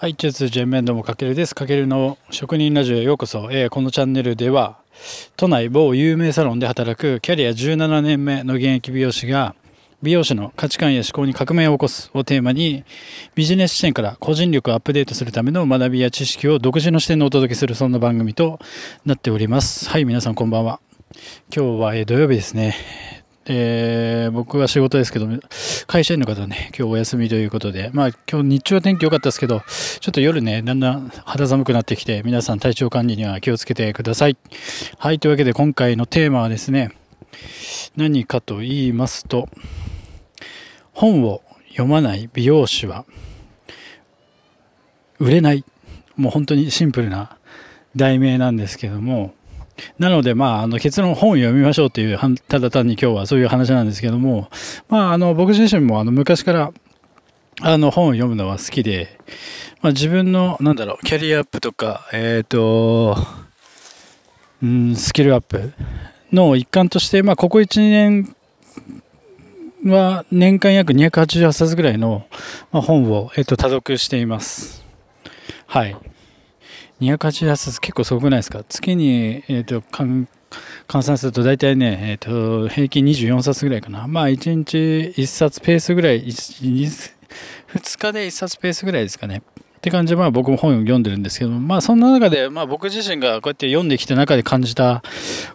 はい、中通全面どうもかけるです。かけるの職人ラジオへようこそ。えー、このチャンネルでは、都内某有名サロンで働くキャリア17年目の現役美容師が、美容師の価値観や思考に革命を起こすをテーマに、ビジネス視点から個人力をアップデートするための学びや知識を独自の視点でお届けするそんな番組となっております。はい、皆さんこんばんは。今日は、土曜日ですね。えー、僕は仕事ですけど、会社員の方はね、今日お休みということで、まあ今日日中は天気良かったですけど、ちょっと夜ね、だんだん肌寒くなってきて、皆さん体調管理には気をつけてください。はい、というわけで今回のテーマはですね、何かと言いますと、本を読まない美容師は売れない。もう本当にシンプルな題名なんですけども、なので、まあ、あの結論本を読みましょうという、ただ単に今日はそういう話なんですけども、まあ、あの僕自身もあの昔からあの本を読むのは好きで、まあ、自分のなんだろうキャリアアップとか、え、ー、と、うん、スキルアップの一環として、まあ、ここ1、年は年間約288冊ぐらいの本を、え、ー、と、多読しています。はい。288冊結構すごくないですか？月に、えーと、換算すると大体ね、えーと、平均24冊ぐらいかな。まあ1日1冊ペースぐらい、2日で1冊ペースぐらいですかね。って感じで、まあ僕も本を読んでるんですけどまあそんな中で、まあ僕自身がこうやって読んできた中で感じた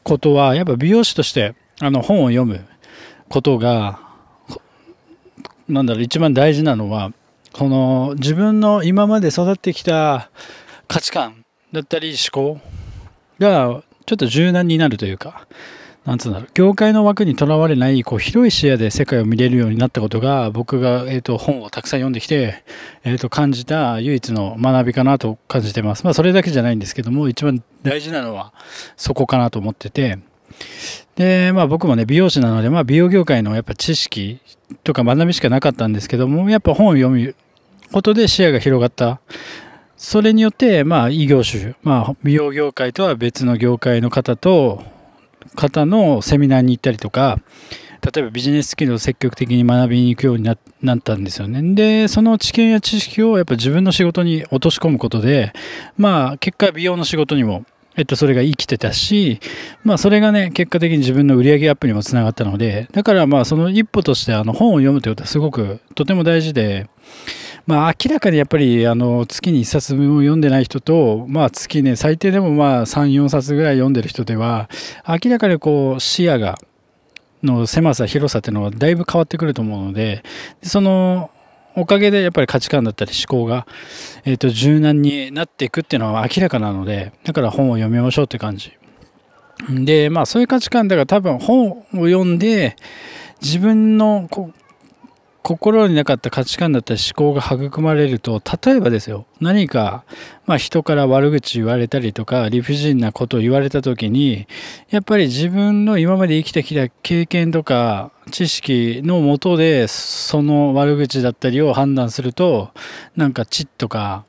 ことは、やっぱ美容師としてあの本を読むことが、なんだろう、一番大事なのは、この自分の今まで育ってきた価値観だったり思考がちょっと柔軟になるというか、なんつうんだろう、業界の枠にとらわれない、こう、広い視野で世界を見れるようになったことが、僕が、え、ー、と、本をたくさん読んできて、え、ー、と、感じた唯一の学びかなと感じてます。まあ、それだけじゃないんですけども、一番大事なのは、そこかなと思ってて、で、まあ僕もね、美容師なので、まあ美容業界のやっぱ知識とか学びしかなかったんですけども、やっぱ本を読むことで視野が広がったそれによって、まあ、異業種、まあ、美容業界とは別の業界の方と、方のセミナーに行ったりとか、例えばビジネススキルを積極的に学びに行くようになったんですよね。で、その知見や知識をやっぱ自分の仕事に落とし込むことで、まあ、結果美容の仕事にも、えっと、それが生きてたし、まあ、それがね、結果的に自分の売り上げアップにもつながったので、だからまあ、その一歩として、あの、本を読むということはすごく、とても大事で、まあ、明らかにやっぱりあの月に1冊も読んでない人と、まあ、月ね最低でもまあ3、4冊ぐらい読んでる人では明らかにこう視野がの狭さ広さっていうのはだいぶ変わってくると思うのでそのおかげでやっぱり価値観だったり思考が、えー、と柔軟になっていくっていうのは明らかなのでだから本を読みましょうって感じ。でまあそういう価値観だから多分本を読んで自分の心になかった価値観だったり思考が育まれると例えばですよ何か、まあ、人から悪口言われたりとか理不尽なことを言われた時にやっぱり自分の今まで生きてきた経験とか知識のもとでその悪口だったりを判断するとなんかチッとか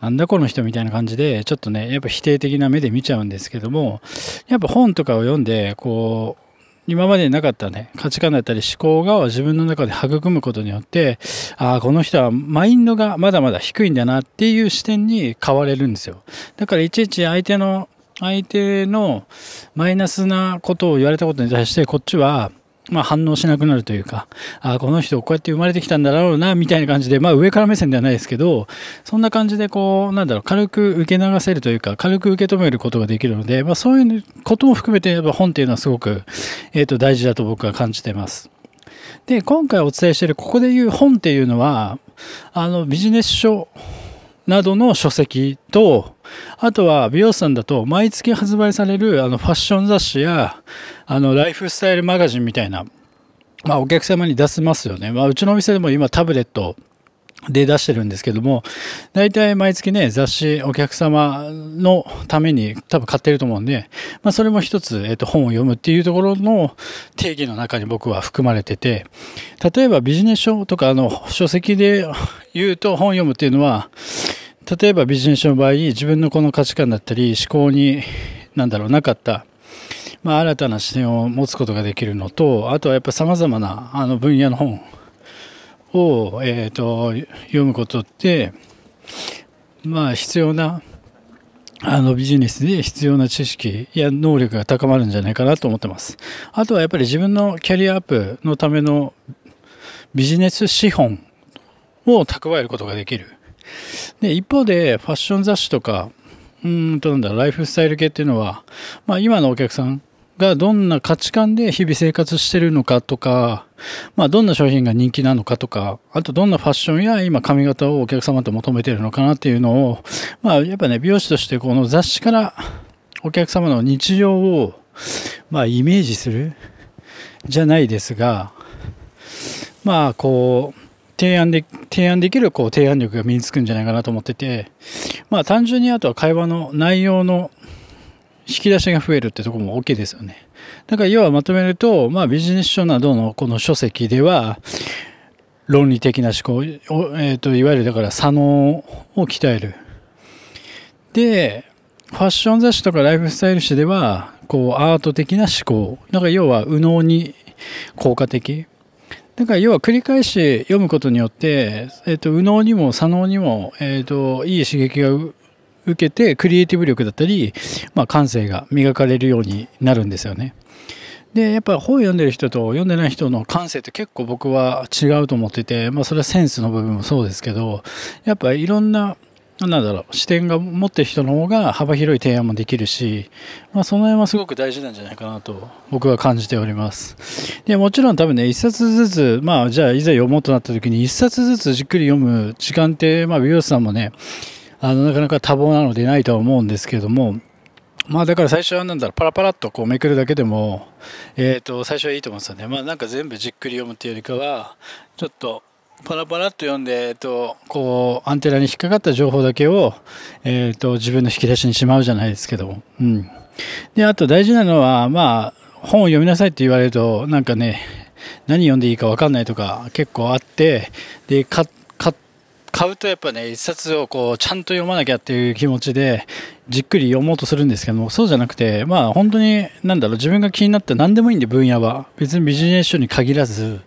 なんだこの人みたいな感じでちょっとねやっぱ否定的な目で見ちゃうんですけどもやっぱ本とかを読んでこう今までなかったね、価値観だったり思考が自分の中で育むことによって、ああ、この人はマインドがまだまだ低いんだなっていう視点に変われるんですよ。だからいちいち相手の、相手のマイナスなことを言われたことに対してこっちはまあ、反応しなくなるというか、あこの人こうやって生まれてきたんだろうな、みたいな感じで、まあ上から目線ではないですけど、そんな感じでこう、なんだろう、軽く受け流せるというか、軽く受け止めることができるので、まあそういうことも含めて、やっぱ本っていうのはすごく、えっ、ー、と、大事だと僕は感じてます。で、今回お伝えしている、ここで言う本っていうのは、あの、ビジネス書などの書籍と、あとは美容師さんだと毎月発売されるあのファッション雑誌やあのライフスタイルマガジンみたいな、まあ、お客様に出せますよね。まあ、うちのお店でも今タブレットで出してるんですけども、大体毎月ね、雑誌お客様のために多分買ってると思うんで、まあそれも一つ、えっ、と、本を読むっていうところの定義の中に僕は含まれてて、例えばビジネス書とかあの書籍で言うと本を読むっていうのは、例えばビジネス書の場合、自分のこの価値観だったり思考に、なんだろう、なかった、まあ新たな視点を持つことができるのと、あとはやっぱ様々なあの分野の本を、えーと、読むことってまあ必要なあのビジネスで必要な知識や能力が高まるんじゃないかなと思ってます。あとはやっぱり自分のキャリアアップのためのビジネス資本を蓄えることができる。で、一方でファッション雑誌とか、うんとなんだ、ライフスタイル系っていうのは、まあ今のお客さんがどんな価値観で日々生活してるのかとか、まあどんな商品が人気なのかとか、あとどんなファッションや今髪型をお客様と求めてるのかなっていうのを、まあやっぱね、美容師としてこの雑誌からお客様の日常を、まあイメージするじゃないですが、まあこう、提案で、提案できるこう提案力が身につくんじゃないかなと思ってて、まあ単純にあとは会話の内容の引き出しが増えるってとこも大きいですよね。だから要はまとめると、まあビジネス書などのこの書籍では、論理的な思考、えーと、いわゆるだから左脳を鍛える。で、ファッション雑誌とかライフスタイル誌では、こうアート的な思考。だから要は右脳に効果的。だから要は繰り返し読むことによって、えっ、ー、と、右脳にも左脳にも、えっ、ー、と、いい刺激が受けてクリエイティブ力だったり、まあ、感性が磨かれるようになるんですよね。でやっぱ本読んでる人と読んでない人の感性って結構僕は違うと思ってて、まあ、それはセンスの部分もそうですけどやっぱいろんななんだろう視点が持ってる人の方が幅広い提案もできるし、まあ、その辺はすごく大事なんじゃないかなと僕は感じておりますでもちろん多分ね一冊ずつまあじゃあいざ読もうとなった時に一冊ずつじっくり読む時間ってまあ美容師さんもねあの、なかなか多忙なのでないとは思うんですけども、まあだから最初はなんだろう、パラパラっとこうめくるだけでも、えっ、ー、と、最初はいいと思うんですよね。まあなんか全部じっくり読むっていうよりかは、ちょっと、パラパラっと読んで、えっと、こう、アンテナに引っかかった情報だけを、えっと、自分の引き出しにしまうじゃないですけども。うん。で、あと大事なのは、まあ、本を読みなさいって言われると、なんかね、何読んでいいか分かんないとか結構あって、で、買買うとやっぱね、一冊をこう、ちゃんと読まなきゃっていう気持ちで、じっくり読もうとするんですけども、そうじゃなくて、まあ本当に、なんだろう、自分が気になった何でもいいんで、分野は。別にビジネス書に限らず、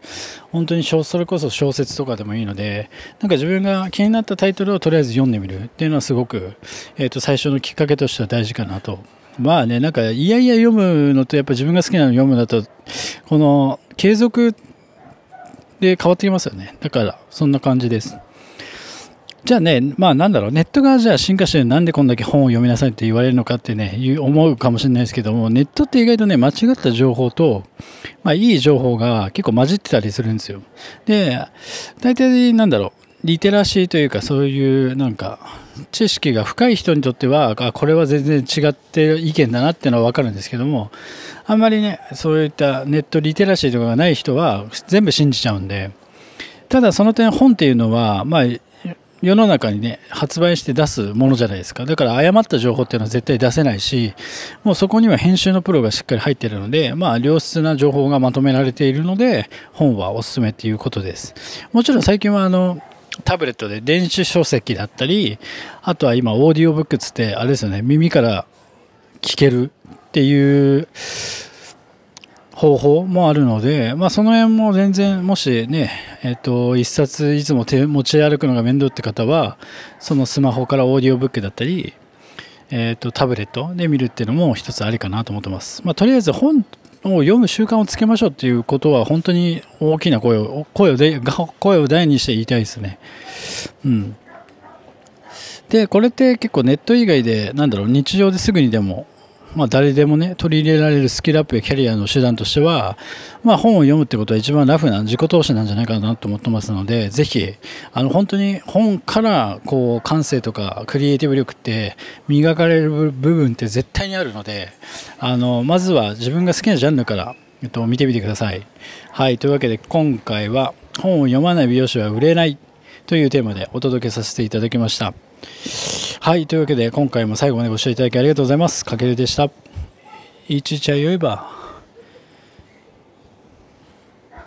本当にそれこそ小説とかでもいいので、なんか自分が気になったタイトルをとりあえず読んでみるっていうのはすごく、えっ、ー、と、最初のきっかけとしては大事かなと。まあね、なんか、いやいや読むのと、やっぱ自分が好きなの読むだと、この、継続で変わってきますよね。だから、そんな感じです。じゃあね、まあなんだろう、ネットがじゃあ進化してなんでこんだけ本を読みなさいって言われるのかってね、思うかもしれないですけども、ネットって意外とね、間違った情報と、まあいい情報が結構混じってたりするんですよ。で、大体なんだろう、リテラシーというかそういうなんか、知識が深い人にとっては、あ、これは全然違って意見だなっていうのはわかるんですけども、あんまりね、そういったネットリテラシーとかがない人は全部信じちゃうんで、ただその点本っていうのは、まあ世の中にね、発売して出すものじゃないですか。だから誤った情報っていうのは絶対出せないし、もうそこには編集のプロがしっかり入ってるので、まあ良質な情報がまとめられているので、本はおすすめっていうことです。もちろん最近はあの、タブレットで電子書籍だったり、あとは今オーディオブックつって、あれですよね、耳から聞けるっていう、方法もあるので、まあ、その辺も全然もしね、えっ、と、一冊いつも手持ち歩くのが面倒って方は、そのスマホからオーディオブックだったり、えっ、と、タブレットで見るっていうのも一つありかなと思ってます。まあ、とりあえず本を読む習慣をつけましょうっていうことは本当に大きな声を、声をで、声を大にして言いたいですね。うん。で、これって結構ネット以外で、なんだろう、日常ですぐにでもまあ、誰でもね取り入れられるスキルアップやキャリアの手段としては、まあ、本を読むってことは一番ラフな自己投資なんじゃないかなと思ってますのでぜひあの本当に本からこう感性とかクリエイティブ力って磨かれる部分って絶対にあるのであのまずは自分が好きなジャンルから、えっと、見てみてください。はいというわけで今回は本を読まない美容師は売れないというテーマでお届けさせていただきました。はい、というわけで今回も最後までご視聴いただきありがとうございます。かけるでした。いちいちゃよいば。